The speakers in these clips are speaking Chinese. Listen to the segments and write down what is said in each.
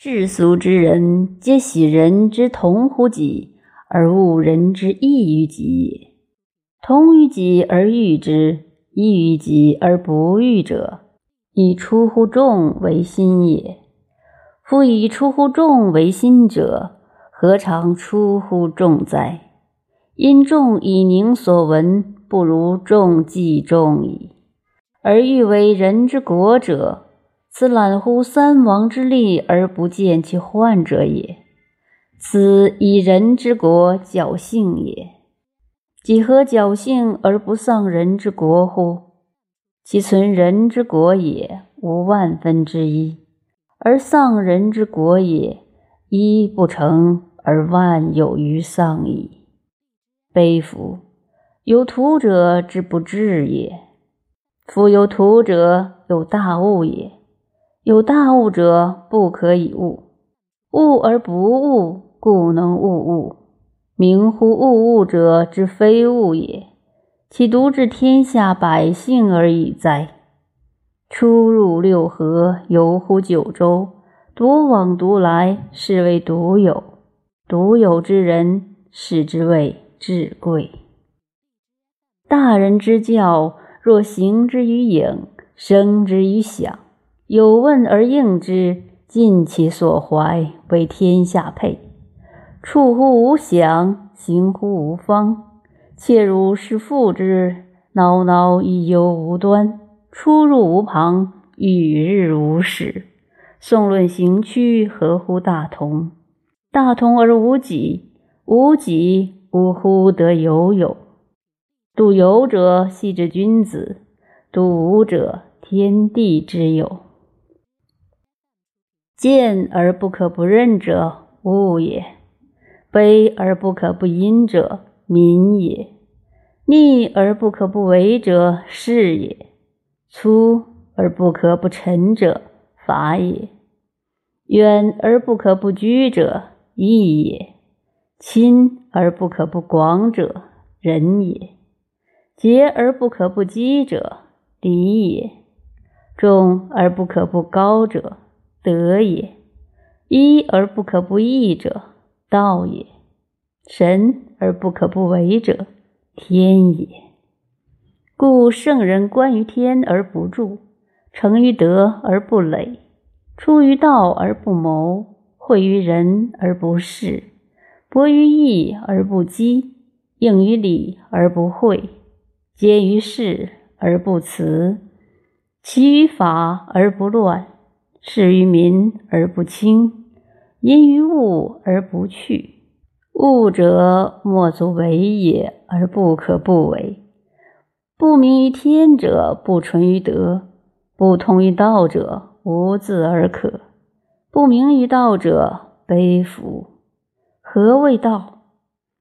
世俗之人，皆喜人之同乎己，而恶人之异于己也。同于己而欲之，异于己而不欲者，以出乎众为心也。夫以出乎众为心者，何尝出乎众哉？因众以宁所闻，不如众计众矣。而欲为人之国者，此揽乎三王之力而不见其患者也。此以人之国侥幸也。几何侥幸而不丧人之国乎？其存人之国也，无万分之一；而丧人之国也，一不成而万有余丧矣。悲夫！有徒者之不治也。夫有徒者，有大物也。有大物者，不可以物。物而不物，故能悟物。名乎物物者之非物也，其独治天下百姓而已哉？出入六合，游乎九州，独往独来，是谓独有。独有之人，是之谓至贵。大人之教，若行之于影，生之于响，有问而应之，尽其所怀，为天下配。处乎无想，行乎无方。切如是复之，挠挠以忧无端。出入无旁，与日无始。宋论行区，合乎大同。大同而无己，无己无乎得有有。度有者，系之君子；度无者，天地之有。见而不可不认者，物也。悲而不可不因者，民也；逆而不可不为者，事也；粗而不可不陈者，法也；远而不可不居者，义也；亲而不可不广者，仁也；节而不可不积者，礼也；重而不可不高者，德也；一而不可不义者。道也，神而不可不为者，天也。故圣人观于天而不著，成于德而不累，出于道而不谋，惠于人而不恃，博于义而不积，应于礼而不讳，结于事而不辞，齐于法而不乱，事于民而不轻。因于物而不去，物者莫足为也，而不可不为。不明于天者，不纯于德；不通于道者，无自而可。不明于道者，悲夫！何谓道？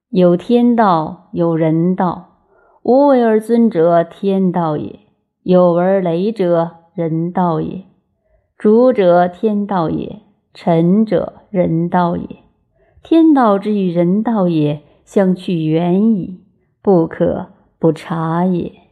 有天道，有人道。无为而尊者，天道也；有为而雷者，人道也。主者，天道也。臣者，人道也。天道之与人道也，相去远矣，不可不察也。